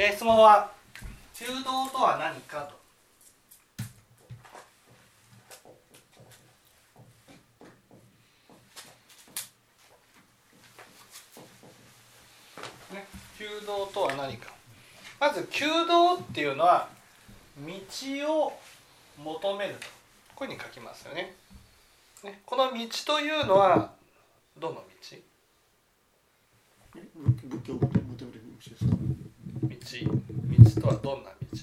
えー質問は中道とは何かと。ね道とは何か。まず求道っていうのは道を求めると。こういうふうに書きますよね。ねこの道というのはどの道？仏仏教を求める道ですか？道道とはどんな道？さ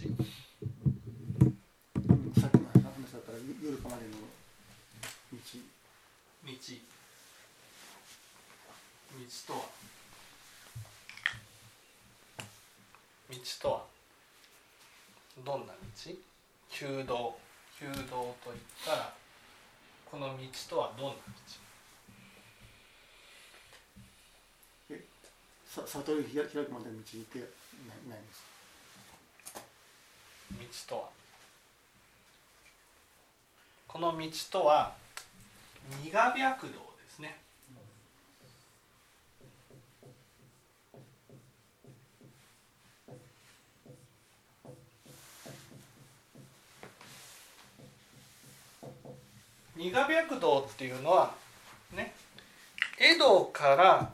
っきの話だったら夜かまでの道道道とは。道とは。どんな道弓道弓道といったらこの道とは。どんなさ悟り開開くまでの道ってなないんです道とは。この道とは二河白道ですね。二河白道っていうのはね江戸から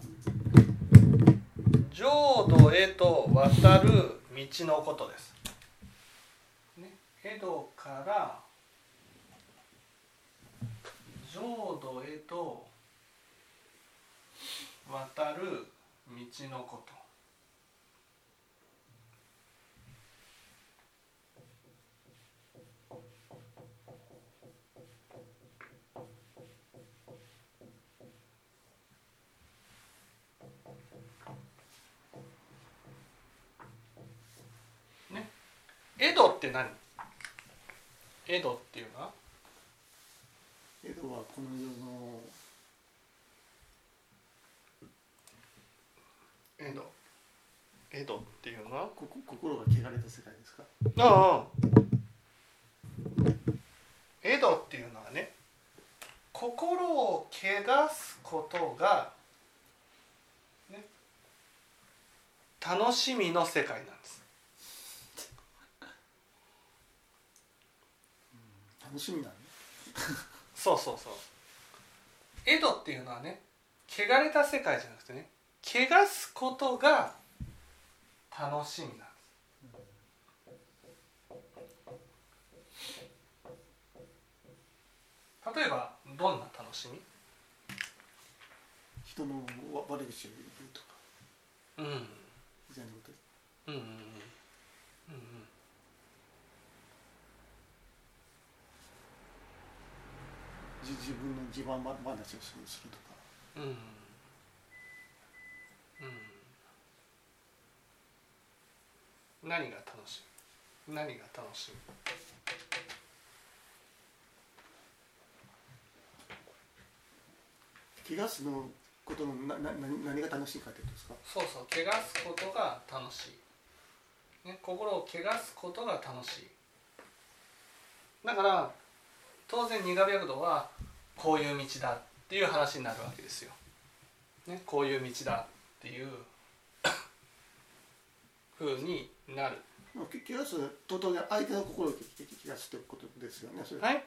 浄土へと渡る道のことです。ね、江戸から浄土へと渡る道のこと。江戸って何？江戸っていうのは？江戸はこの世の。江戸江戸っていうのは？ここ心が汚れた世界ですか？ああ。江戸っていうのはね心を汚すことが、ね、楽しみの世界なんです楽しみなのそうそうそう。江戸っていうのはね汚れた世界じゃなくてね汚すことが楽しみなんです。例えばどんな楽しみ？人のわ悪口を言うとか。うん。うんみたいなことうんうんうん自分の自慢話をするするとか。うん。うん。うん何が楽しみ何が楽しみ汚すのことのなな何何が楽しいかってことですか？そうそう汚すことが楽しい、ね、心を汚すことが楽しい。だから当然苦白道はこういう道だっていう話になるわけですよ、ね、こういう道だっていう ふうになる。まあき汚すと当然相手の心をすということですよねはい。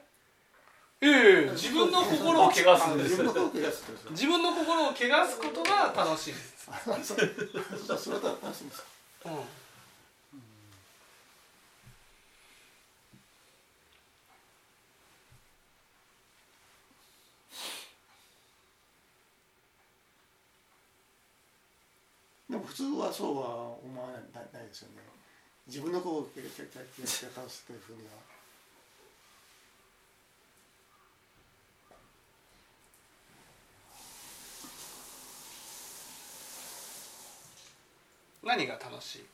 ええ自分の心を汚すんです。自分の心を汚すってことですよ。自分の心を汚すことが楽しいです、うんですかうんでも普通はそうは思わないないないですよね。自分の心を汚すというふうには。何が楽しい？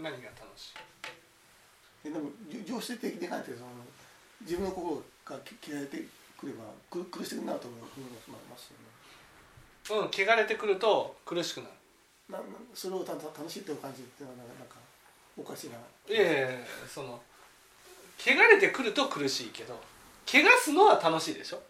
何が楽しい？でもじ常識的に考えてその自分の心がき汚れてくればく苦しくなると思いますよね。うん汚れてくると苦しくなる。ななそれをた楽しいという感じっていうのはなんかおかしいなええその汚れてくると苦しいけど汚すのは楽しいでしょ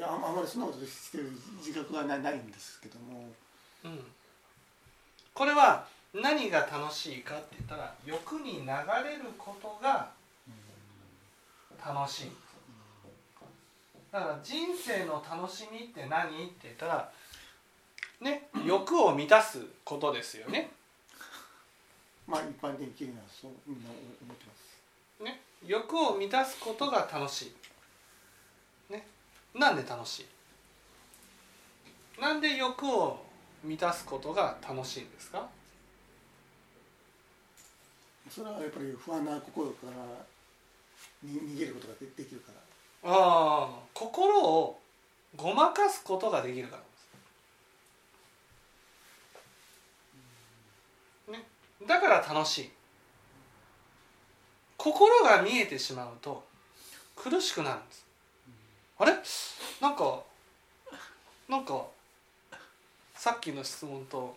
いやああまりそんなことしてる自覚はないんですけども。うん、これは何が楽しいかって言ったら欲に流れることが楽しい。だから人生の楽しみって何って言ったらね欲を満たすことですよね。まあ一般的にはそうみんな思ってます。ね欲を満たすことが楽しい。ねなんで楽しい？なんで欲を満たすことが楽しいんですか？それはやっぱり不安な心からに逃げることがでできるから。ああ心をごまかすことができるからです、ね、だから楽しい。心が見えてしまうと苦しくなるんですあれ？なんかなんかさっきの質問と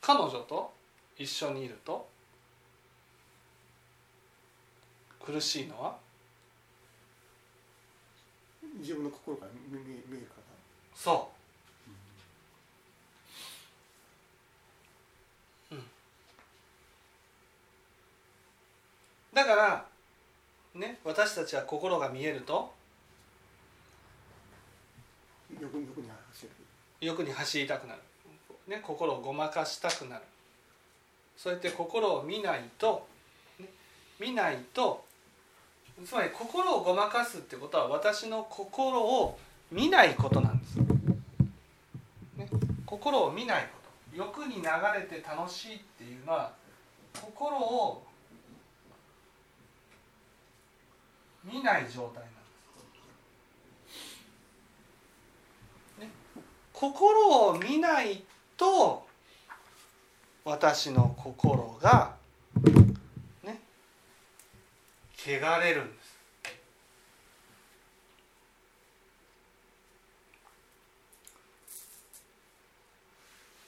彼女と一緒にいると苦しいのは？自分の心から見見えるから。そう、だからね私たちは心が見えると欲に走る。欲に走りたくなる、ね、心をごまかしたくなる。そうやって心を見ないと、ね、見ないとつまり心をごまかすってことは私の心を見ないことなんです、ね、心を見ないこと。欲に流れて楽しいっていうのは心を見ない状態なんです、ね、心を見ないと私の心がね。汚れるんです。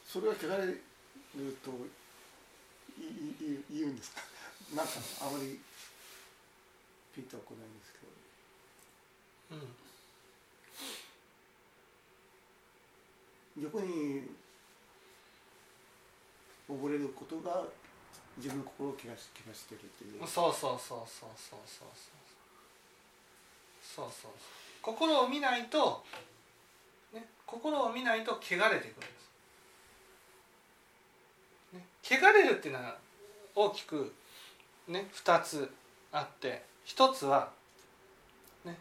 それは汚れるといいい言うんですか？なんかあまりピンとは来ないん。ですけどうん。欲に溺れることが自分の心を怪我し怪我してるっていうそうそうそうそうそうそうそうそうそうそう心を見ないと、ね、心を見ないと汚れていくん。です、ね、汚れるっていうのは大きくね2つあって一つは、ね、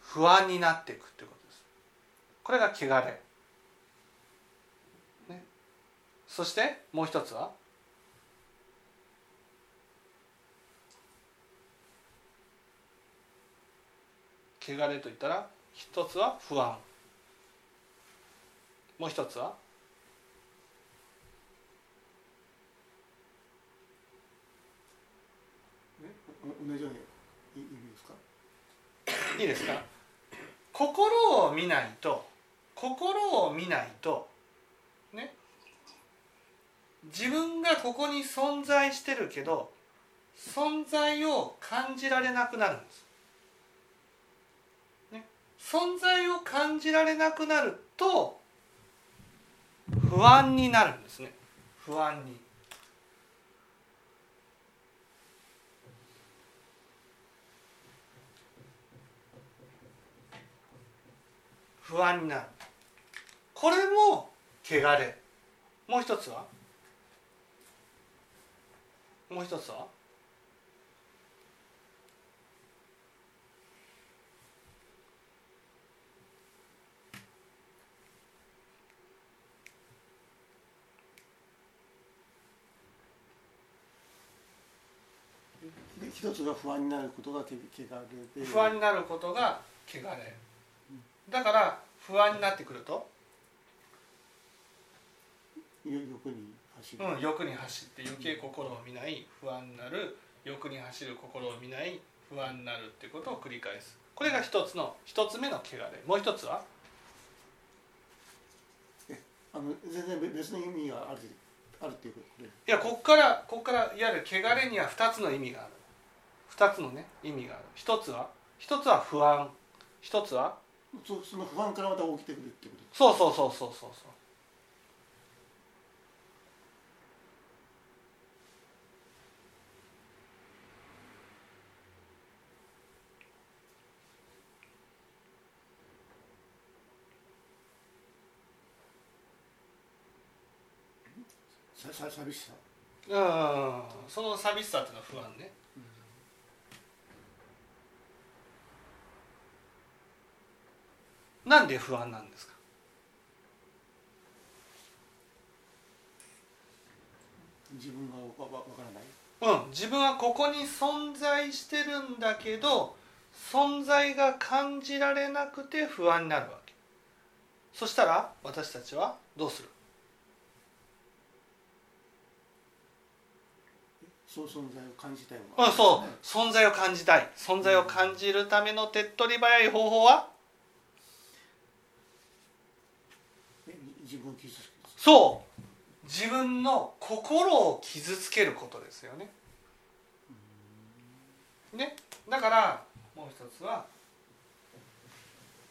不安になっていくっていうことです。これが汚れ、ね、そしてもう一つは汚れといったら一つは不安。もう一つはねお同じようにいいですか？いいですか？心を見ないと心を見ないとね？自分がここに存在してるけど存在を感じられなくなるんです、ね、存在を感じられなくなると不安になるんですね。不安に。不安になる。これも汚れ。もう一つは？もう一つは？で一つが不安になることがけ汚れで。不安になることが汚れだから不安になってくると、よ欲に走る、うん、欲に走って余計心を見ない不安になる欲に走る心を見ない不安になるっていうことを繰り返す。これが一つの一つ目の汚れ。もう一つは？あの全然別の意味があるあるっていうことで。いやここからここからいわゆる汚れには2つの意味がある。2つのね意味がある。一つは？一つは不安。一つはそその不安からまた起きてくるってこと。そうそうそうそうそうそう。ささ寂しさ。うん。その寂しさっていうのは不安ね、なんで不安なんですか？自分がわからない？うん。自分はここに存在してるんだけど存在が感じられなくて不安になるわけ。そしたら私たちはどうする？そう存在を感じたいもあそう。存在を感じたい。存在を感じるための手っ取り早い方法はね自分を傷つけるそう自分の心を傷つけることですよね。ねだからもう一つは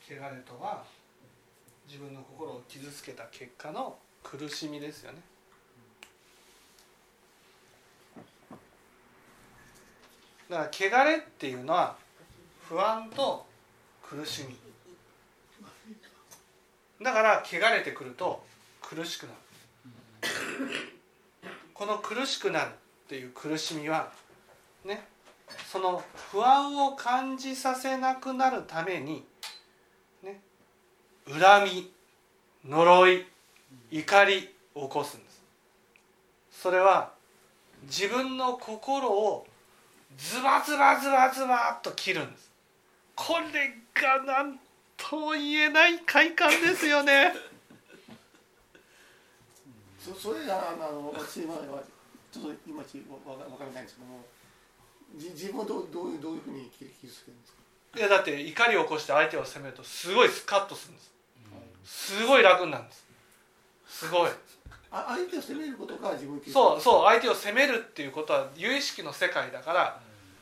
汚れとは自分の心を傷つけた結果の苦しみですよね。だから汚れっていうのは不安と苦しみだから汚れてくると苦しくなる。この苦しくなるっていう苦しみはねその不安を感じさせなくなるためにね恨み呪い怒りを起こすんです。それは自分の心をズバズバズバズバっと切るんです。これが何とも言えない快感ですよね。そそれがあの私ちょっといからないんですけどもじ自分をどうどういうどういうふうに傷つけるんですか？いやだって怒りを起こして相手を責めるとすごいスカッとするんです。すごい楽になるんです。すごい。あ相手を責めることが自分そうそう相手を責めるっていうことは有意識の世界だから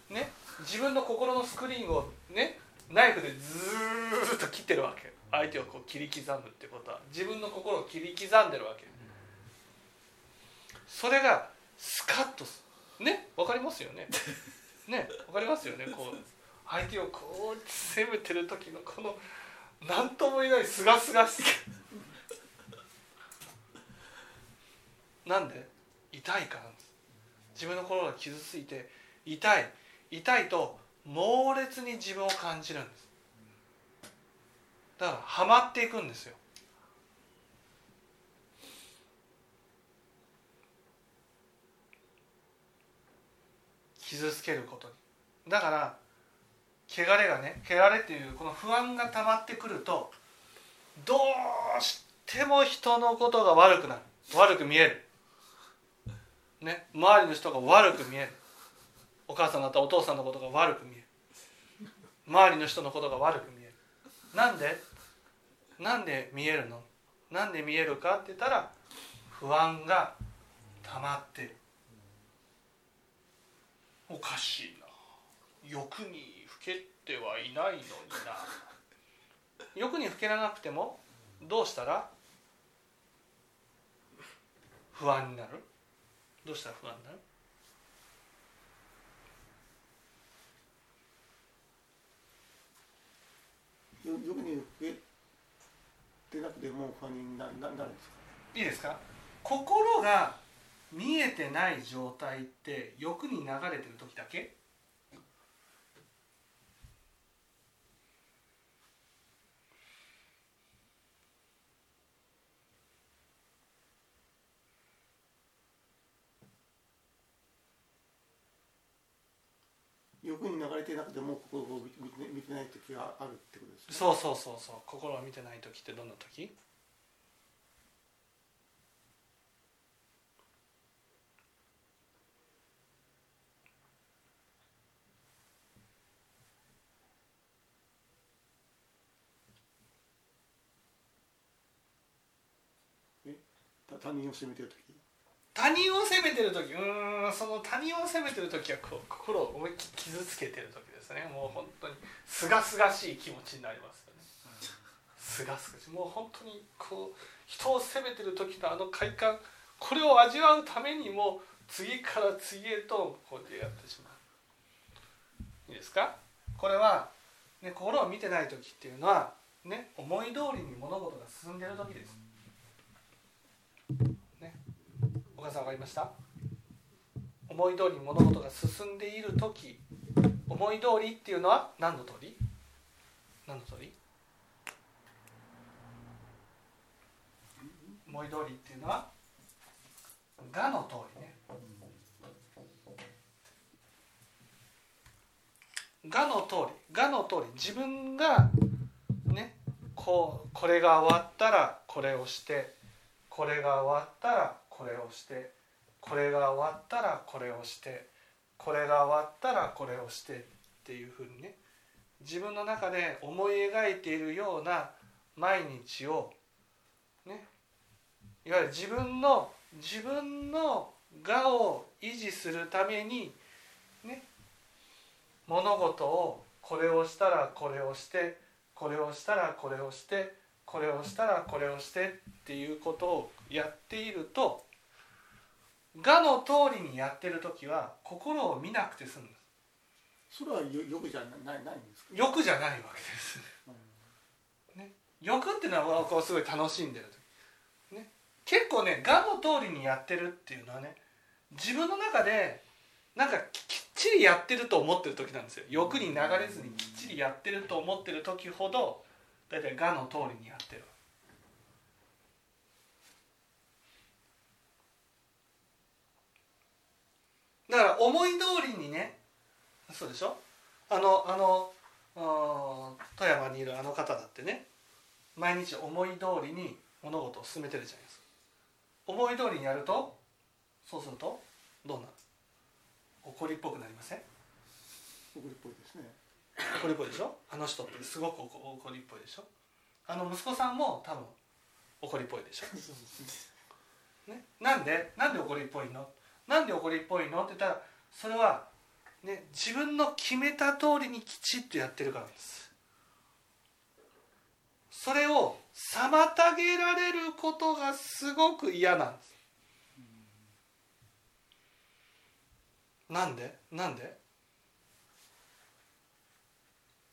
ね自分の心のスクリーンをねナイフでずーっと切ってるわけ。相手をこう切り刻むってことは。自分の心を切り刻んでるわけ。それがスカッとすね？わかりますよね？ね？わかりますよね？こう相手をこう攻めてる時のこの何とも言えないすがすがしさ。なんで？痛いから自分の心が傷ついて痛い痛いと猛烈に自分を感じるんです。だからハマっていくんですよ。傷つけることに。だから汚れがね汚れっていうこの不安が溜まってくるとどうしても人のことが悪くなる。悪く見える。ね周りの人が悪く見える。お母さんだったお父さんのことが悪く見える。周りの人のことが悪く見える。なんで？なんで見えるの？なんで見えるかって言ったら不安が溜まってる。おかしいな。欲にふけてはいないのにな。欲にふけらなくてもどうしたら？不安になる？どうしたら不安になる？よよくに増えてなくても不安になななるんですかいいですか？心が見えてない状態って欲に流れてる時だけ？欲に流れてなくても心を見ててない時があるってことですね。そうそうそうそう。心を見てない時ってどんな時？他人を責めてる時？他人を責めてる時うんその他人を責めてる時はこう心を思いっきり傷つけてる時ですね。もう本当にすがすがしい気持ちになりますよね。すがすがしい。もう本当にこう人を責めてる時のあの快感これを味わうためにも次から次へとこうやってやってしまう。いいですか？これは、ね、心を見てない時っていうのは、ね、思い通りに物事が進んでる時です。お母さん分かりました？思い通りに物事が進んでいる時思い通りっていうのは何の通り？何の通り？思い通りっていうのは「が」の通りね「が」の通り「が」の通り。自分がねこうこれが終わったらこれをしてこれが終わったらこれをしてこれが終わったらこれをしてこれが終わったらこれをしてっていうふうにね自分の中で思い描いているような毎日をねいわゆる自分の自分の我を維持するためにね物事をこれをしたらこれをしてこれをしたらこれをしてこれをしたらこれをしてっていうことをやっていると我の通りにやってる時は心を見なくて済む。それはよ欲じゃないないんですか？欲じゃないわけです、ね、欲っていうのはこうすごい楽しんでる時、ね、結構ね我の通りにやってるっていうのはね自分の中でなんかきっちりやってると思ってる時なんですよ。欲に流れずにきっちりやってると思ってる時ほど大体我の通りにやってるだから思い通りにねそうでしょ？あのあの富山にいるあの方だってね毎日思い通りに物事を進めてるじゃないですか。思い通りにやるとそうするとどうなる？怒りっぽくなりません？怒りっぽいですね。怒りっぽいでしょ？あの人ってすごく怒りっぽいでしょ？あの息子さんも多分怒りっぽいでしょ、ね、なんで？なんで怒りっぽいの？なんで怒りっぽいの？って言ったらそれは、ね、自分の決めた通りにきちっとやってるからです。それを妨げられることがすごく嫌なんです。なんで？なんで？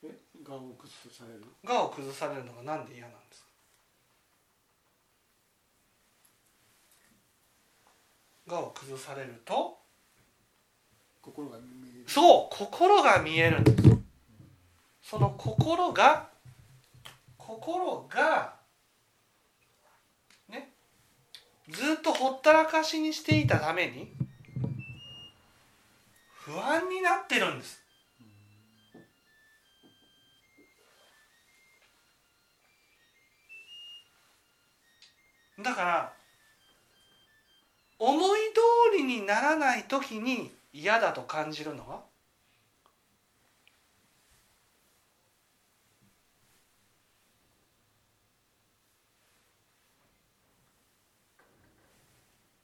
え？我を崩される我を崩されるのがなんで嫌なんです我を崩されると心が見える。そう心が見えるんです。その心が心がねずっとほったらかしにしていたために不安になってるんです。だから思い通りにならない時に嫌だと感じるの？は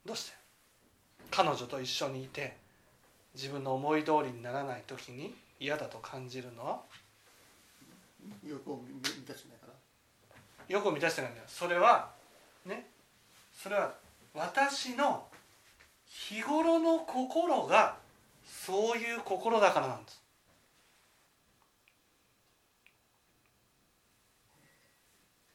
どうして？彼女と一緒にいて自分の思い通りにならない時に嫌だと感じるの？は欲を満たしてないから。よく満たしてないんだよ。それはね？それは私の日頃の心がそういう心だからなんです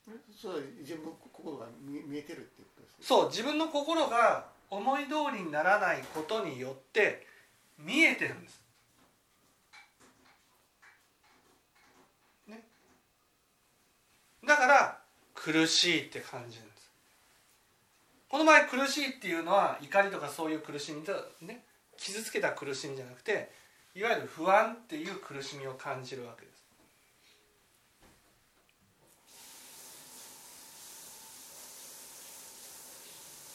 えそれは自分の心が見見えてるっていうことですか？そう自分の心が思い通りにならないことによって見えてるんです。ね、だから苦しいって感じ。この場合苦しいっていうのは怒りとかそういう苦しみとね傷つけた苦しみじゃなくていわゆる不安っていう苦しみを感じるわけです。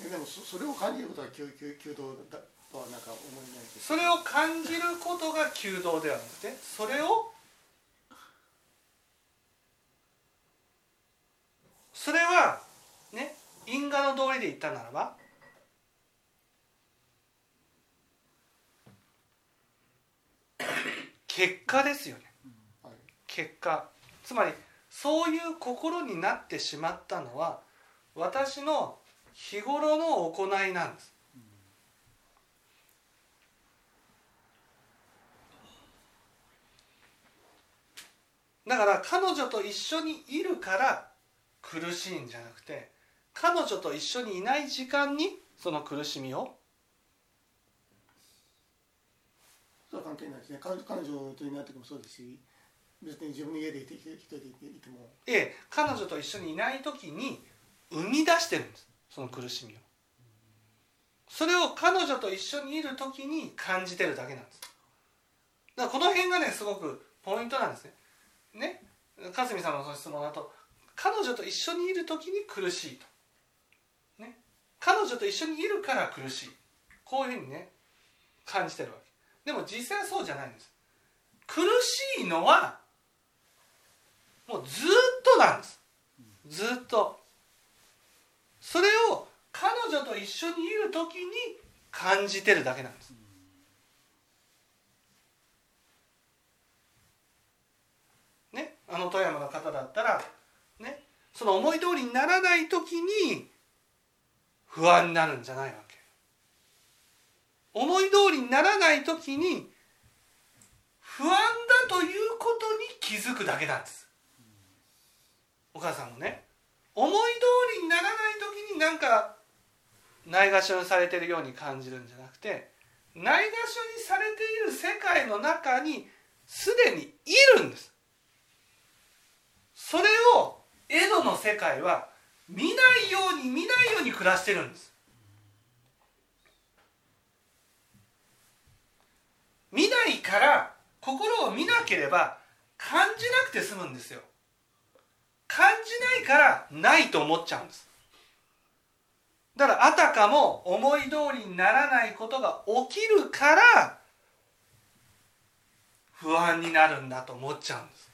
えでもそそれを感じることは求求求道だとはなんか思えないそれを感じることが求道ではなくてそれをそれはね因果の道いで言ったならば結果ですよね。はい結果。つまりそういう心になってしまったのは私の日頃の行いなんです。だから彼女と一緒にいるから苦しいんじゃなくて彼女と一緒にいない時間にその苦しみを？それは関係ないですね。彼彼女といない時もそうですし別に自分の家でいて一人でいても。ええ彼女と一緒にいない時に生み出してるんです。その苦しみを。それを彼女と一緒にいる時に感じてるだけなんです。だからこの辺がねすごくポイントなんですね。ね？かすみさんのその質問だと彼女と一緒にいる時に苦しいと。ね彼女と一緒にいるから苦しい。こういうふうにね感じてるわけ。でも実際はそうじゃないんです。苦しいのはもうずっとなんです。ずっと。それを彼女と一緒にいる時に感じてるだけなんです。ね？あの富山の方だったらね？その思い通りにならない時に不安になるんじゃないわけ。思い通りにならない時に不安だということに気づくだけなんです。お母さんもね思い通りにならない時になんかないがしろにされてるように感じるんじゃなくてないがしろにされている世界の中にすでにいるんです。それを江戸の世界は見ないように見ないように暮らしてるんです。見ないから心を見なければ感じなくて済むんですよ。感じないからないと思っちゃうんです。だからあたかも思い通りにならないことが起きるから不安になるんだと思っちゃうんです。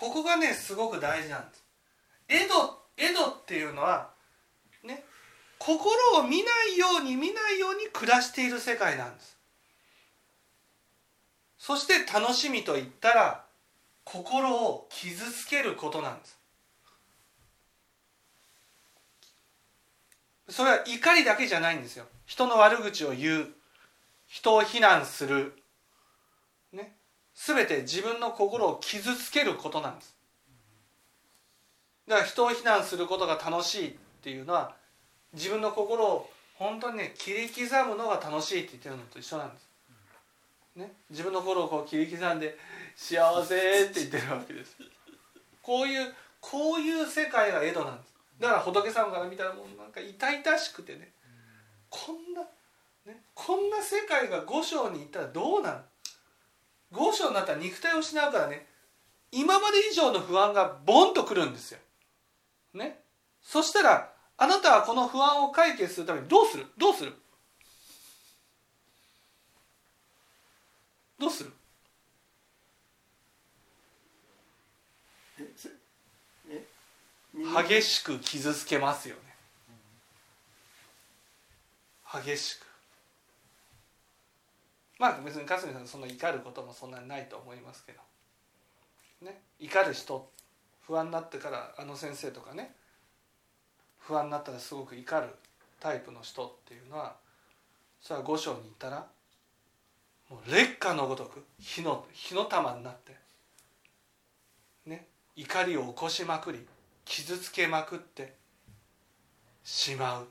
ここがねすごく大事なんです。江戸江戸っていうのはね心を見ないように見ないように暮らしている世界なんです。そして楽しみといったら心を傷つけることなんです。それは怒りだけじゃないんですよ。人の悪口を言う。人を非難する。全て自分の心を傷つけることなんです。だから人を非難することが楽しいっていうのは自分の心を本当にね切り刻むのが楽しいって言ってるのと一緒なんです、ね、自分の心をこう切り刻んで幸せって言ってるわけです。こういうこういう世界が江戸なんです。だから仏様から見たらもうなんか痛々しくてね。こんな、ね、こんな世界が五章に行ったらどうなる？五章になったら肉体を失うからね。今まで以上の不安がボンとくるんですよ。ね、そしたらあなたはこの不安を解決するためにどうする？どうする？どうする？激しく傷つけますよね。激しくまあ別に勝見さんそんな怒ることもそんなにないと思いますけど。ね。怒る人不安になってからあの先生とかね。不安になったらすごく怒るタイプの人っていうのはそれは五章にいたらもう劣化のごとく火の火の玉になってね。怒りを起こしまくり傷つけまくってしまう。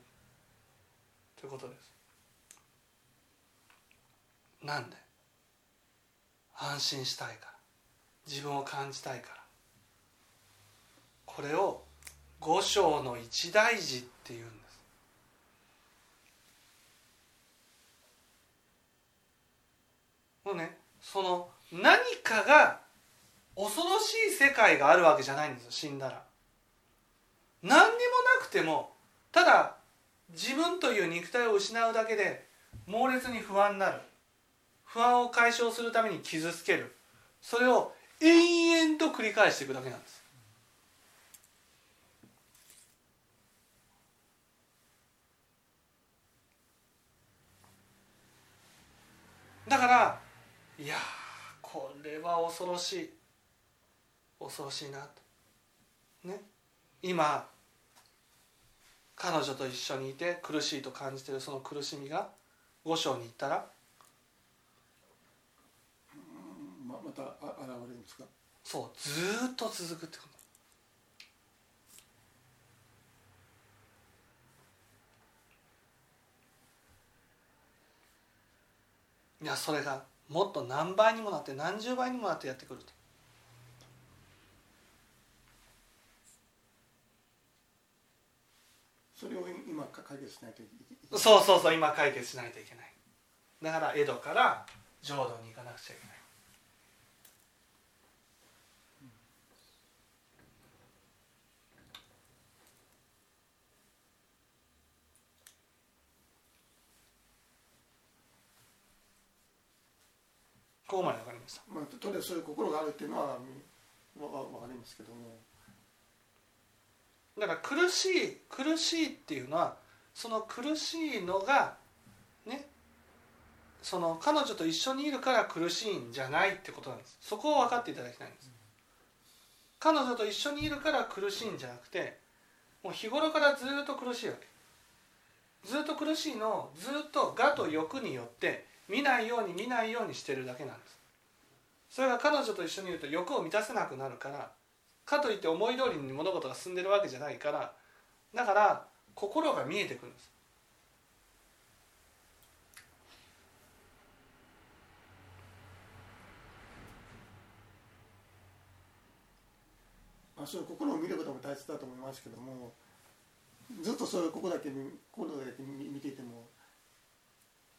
ということです。なんで？安心したいから。自分を感じたいから。これを五章の一大事っていうんです。もうねその何かが恐ろしい世界があるわけじゃないんですよ死んだら。何にもなくてもただ自分という肉体を失うだけで猛烈に不安になる。不安を解消するために傷つける。それを延々と繰り返していくだけなんです。だからいやこれは恐ろしい。恐ろしいなと。ね。今彼女と一緒にいて苦しいと感じているその苦しみが五章に行ったらままたあ現れるんですか？そうずーっと続くってこと。いやそれがもっと何倍にもなって何十倍にもなってやってくると。それを今か解決しないといけない。そうそうそう今解決しないといけない。だから江戸から浄土に行かなくちゃいけないここまでわかりました。まあ、ととりあえずそういう心があるっていうのはみわわわかるんですけども。だから苦しい苦しいっていうのはその苦しいのがねその彼女と一緒にいるから苦しいんじゃないってことなんです。そこを分かっていただきたいんです。彼女と一緒にいるから苦しいんじゃなくてもう日頃からずっと苦しいわけ。ずっと苦しいのをずっと我と欲によって見ないように見ないようにしてるだけなんです。それが彼女と一緒にいると欲を満たせなくなるからかといって思い通りに物事が進んでるわけじゃないからだから心が見えてくるんです。あ、そういう心を見ることも大切だと思いますけどもずっとそういうここだけ心だけ見ていても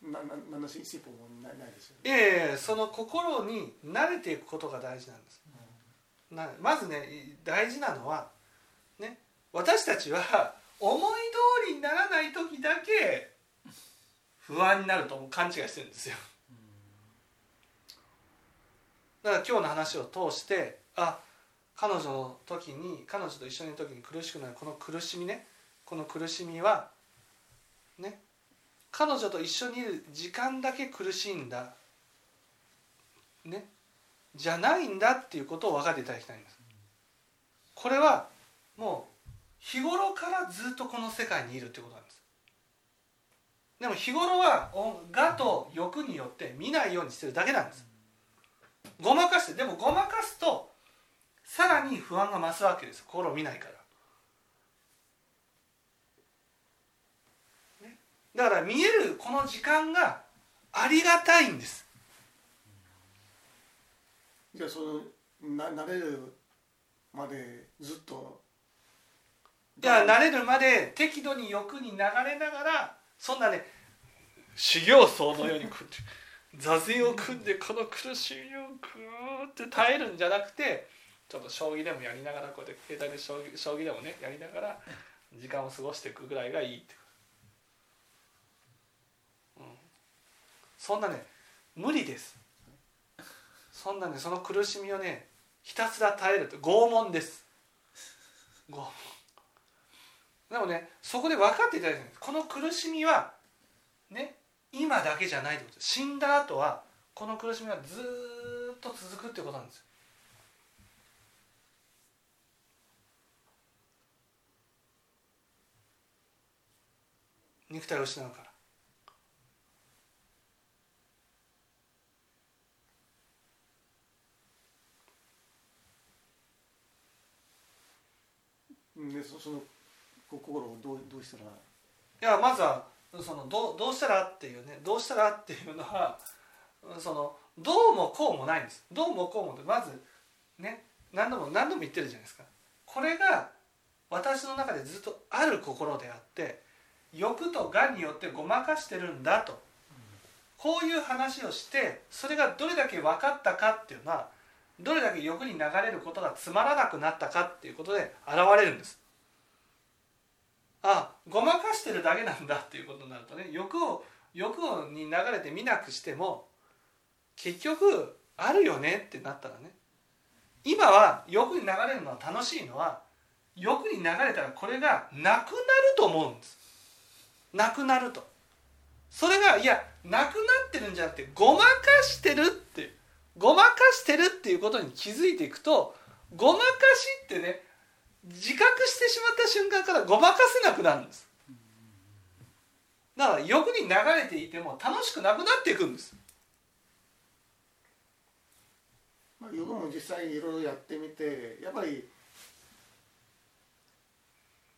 なな何の進歩もないないですよね。いやいやその心に慣れていくことが大事なんですなまずね大事なのはね私たちは思い通りにならない時だけ不安になると勘違いしてるんですよだから今日の話を通してあ彼女の時に彼女と一緒にいる時に苦しくなるこの苦しみねこの苦しみはね彼女と一緒にいる時間だけ苦しいんだ。ね。じゃないんだっていうことを分かっていただきたいんです。これはもう日頃からずっとこの世界にいるってことなんです。でも日頃は我と欲によって見ないようにしてるだけなんです。ごまかしてでもごまかすとさらに不安が増すわけです。心を見ないからねだから見えるこの時間がありがたいんです。じゃあそのな慣れるまでずっと。いや慣れるまで適度に欲に流れながらそんなね修行僧のようにこうやって座禅を組んでこの苦しみをグーって耐えるんじゃなくてちょっと将棋でもやりながらこうやって携帯で将棋将棋でもねやりながら時間を過ごしていくぐらいがいいって、うん、そんなね無理です。そんなねその苦しみをねひたすら耐えるって拷問です。拷問。でもねそこで分かっていただきたいんです。この苦しみはね今だけじゃないってことです。死んだ後はこの苦しみはずっと続くってことなんです。よ肉体を失うから。でそそのこ心をどうどうしたら？いやまずはそのどうどうしたらっていうねどうしたらっていうのは そのどうもこうもないんです。どうもこうもってまずね何度も何度も言ってるじゃないですか。これが私の中でずっとある心であって欲と我によってごまかしてるんだと。こういう話をしてそれがどれだけ分かったかっていうのはどれだけ欲に流れることがつまらなくなったかっていうことで現れるんです。あごまかしてるだけなんだっていうことになるとね欲を欲に流れて見なくしても結局あるよねってなったらね今は欲に流れるのは楽しいのは欲に流れたらこれがなくなると思うんです。なくなると。それがいやなくなってるんじゃなくてごまかしてるって。ごまかしてるっていうことに気づいていくとごまかしってね自覚してしまった瞬間からごまかせなくなるんです。だから欲に流れていても楽しくなくなっていくんです。まあ、ヨガも実際いろいろやってみてやっぱり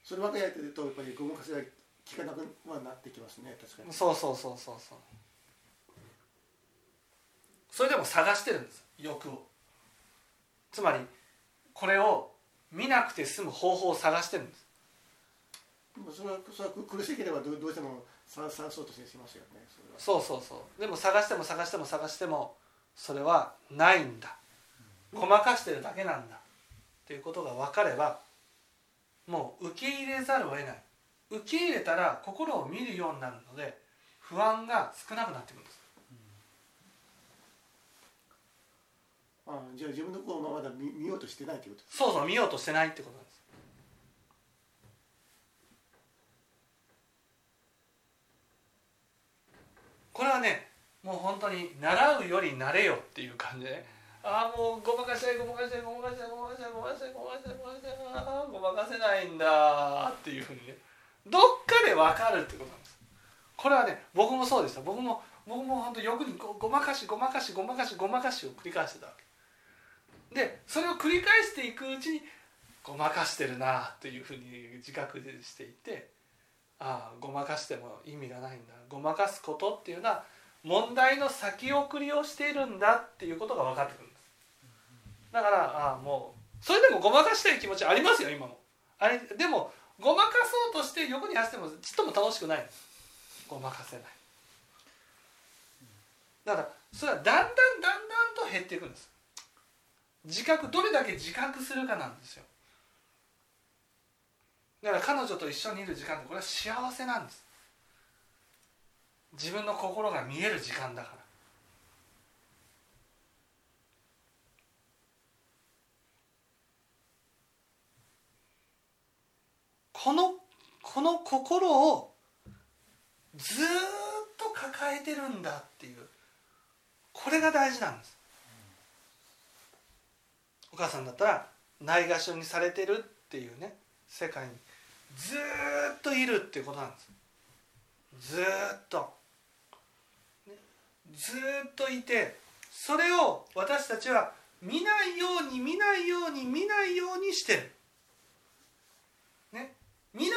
そればかりやってるとやっぱりごまかせが効かなくはなってきますね確かに。そうそうそうそうそうそれでも探してるんです欲を。つまりこれを見なくて済む方法を探してるんです。それはそれは苦しければどうどうしても探探そうとしますよねそそうそうそう。でも探しても探しても探してもそれはないんだ。ごまかしてるだけなんだ。っていうことが分かればもう受け入れざるを得ない。受け入れたら心を見るようになるので不安が少なくなってくるんですあじゃあ自分の子をまだ見見ようとしてないということ？そうそう見ようとしてないってことなんです。これはねもう本当に習うより慣れよっていう感じでね。ああもうごまかしたいごまかしたいごまかしたいごまかしたいごまかしたいごまかしたいごまかしたいあごまかせないんだっていうふうにねどっかで分かるってことなんですこれはね僕もそうでした僕も僕も本当欲にごごまかしごまかしごまかしごまかしを繰り返してたわけでそれを繰り返していくうちにごまかしてるなというふうに自覚していてああごまかしても意味がないんだ。ごまかすことっていうのは問題の先送りをしているんだっていうことが分かってくるんです。だからああもうそれでもごまかしたい気持ちありますよ今も。あれでもごまかそうとして横に走ってもちっとも楽しくない。ごまかせない。だからそれはだんだんだんだんと減っていくんです。自覚どれだけ自覚するかなんですよ。だから彼女と一緒にいる時間ってこれは幸せなんです。自分の心が見える時間だから。このこの心をずっと抱えてるんだっていうこれが大事なんです。お母さんだったらないがしろにされてるっていうね世界に。ずっといるっていうことなんです。ずっと、ね。ずっといてそれを私たちは見ないように見ないように見ないようにしてる。ね。見ないよ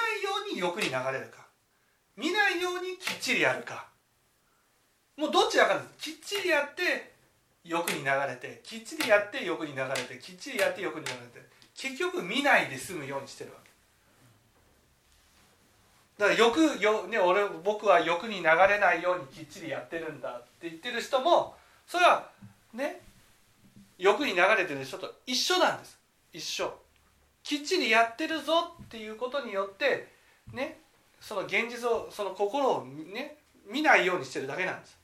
うに欲に流れるか。見ないようにきっちりやるか。もうどっちらかですきっちりやって欲に流れてきっちりやって欲に流れてきっちりやって欲に流れて結局見ないで済むようにしてるわけ。だから欲よ、ね、俺僕は欲に流れないようにきっちりやってるんだって言ってる人もそれはね欲に流れてる人と一緒なんです。一緒。きっちりやってるぞっていうことによってねその現実をその心をね見ないようにしてるだけなんです。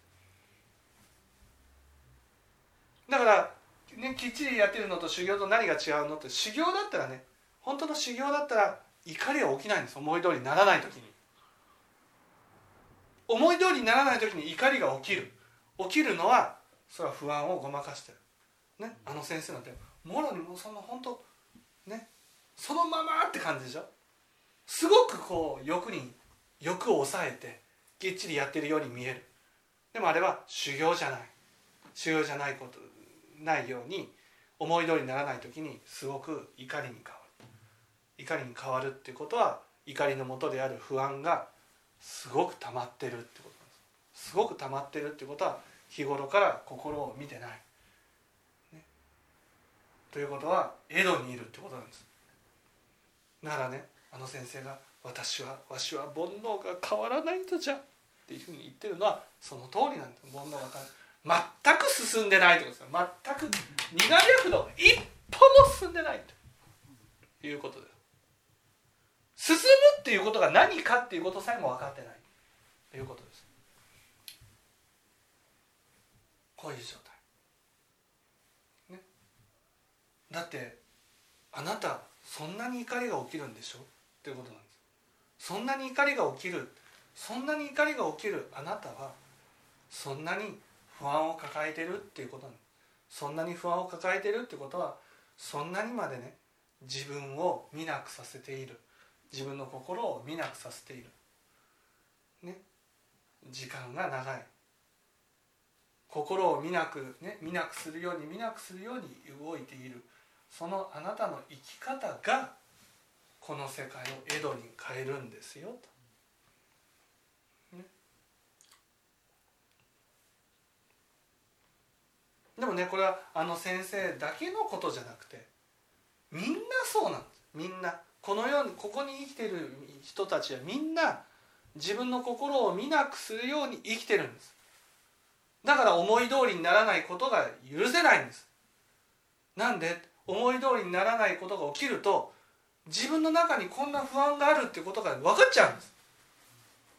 だから、ね、きっちりやってるのと修行と何が違うのって修行だったらね本当の修行だったら怒りは起きないんです。思い通りにならない時に。思い通りにならない時に怒りが起きる。起きるのはそれは不安をごまかしてる。ねあの先生なんてもろにもうその本当ねそのままって感じでしょ。すごくこう欲に欲を抑えてきっちりやってるように見える。でもあれは修行じゃない。修行じゃないこと。ないように思い通りにならない時にすごく怒りに変わる。怒りに変わるっていうことは怒りのもとである不安がすごく溜まってるってことなんです。すごく溜まってるってこと。は日頃から心を見てない、ね、ということは江戸にいるってことなんです。ならねあの先生が「私はわしは煩悩が変わらないんだじゃ」っていうふうに言ってるのはその通りなんです。煩悩が変わる。全く進んでないってことです全く苦白度一歩も進んでないということです。進むっていうことが何かっていうことさえも分かってないということです。こういう状態、ね、だってあなたそんなに怒りが起きるんでしょ？っていうことなんです。そんなに怒りが起きる。そんなに怒りが起きるあなたはそんなに不安を抱えてるっていうことなんですそんなに不安を抱えてるってことはそんなにまでね自分を見なくさせている。自分の心を見なくさせている。ね。時間が長い。心を見なくね見なくするように見なくするように動いている。そのあなたの生き方がこの世界を江戸に変えるんですよと。ね、でもねこれはあの先生だけのことじゃなくてみんなそうなんです。みんな。この世にここに生きてる人たちはみんな自分の心を見なくするように生きてるんです。だから思い通りにならないことが許せないんです。なんで？思い通りにならないことが起きると自分の中にこんな不安があるっていうことが分かっちゃうんです。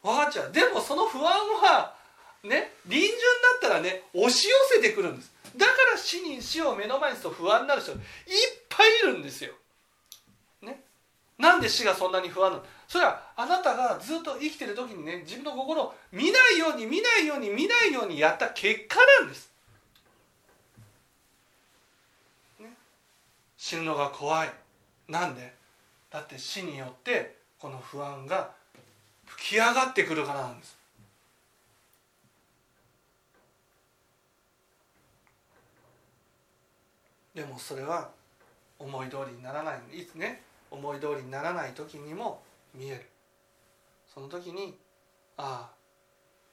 分かっちゃう。でもその不安はね臨終になったらね押し寄せてくるんです。だから死に死を目の前にすると不安になる人いっぱいいるんですよ。ね、なんで死がそんなに不安なの？それはあなたがずっと生きてる時にね自分の心を見ないように見ないように見ないようにやった結果なんです。ね、死ぬのが怖いなんで？だって死によってこの不安が吹き上がってくるからなんです。でもそれは思い通りにならないいつね思い通りにならない時にも見える。その時にああ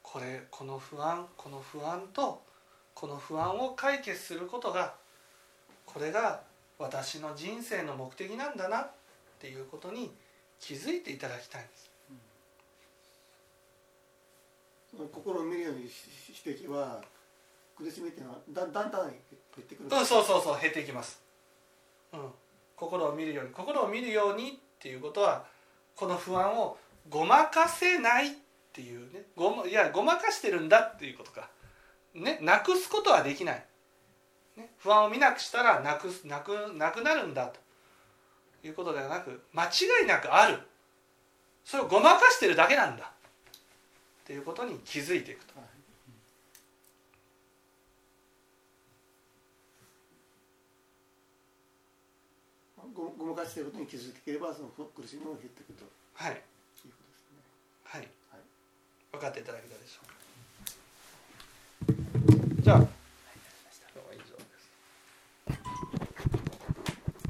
これこの不安この不安とこの不安を解決することがこれが私の人生の目的なんだなっていうことに気づいていただきたいんです。心を見るようにしていけば苦しみっていうのはだだんだん減ってくる。うんそうそうそう減っていきます、うん、心を見るように。心を見るようにっていうことはこの不安をごまかせないっていうね。ごいやごまかしてるんだっていうことか。ねなくすことはできない、ね、不安を見なくしたらなくなくなくなるんだと。いうことではなく間違いなくある。それをごまかしてるだけなんだ。っていうことに気づいていくと。ごごまかしていることに気づいていければその苦しみも減っていくとはいいうことですね。はい、はい、分かっていただけたでしょうか。じゃあ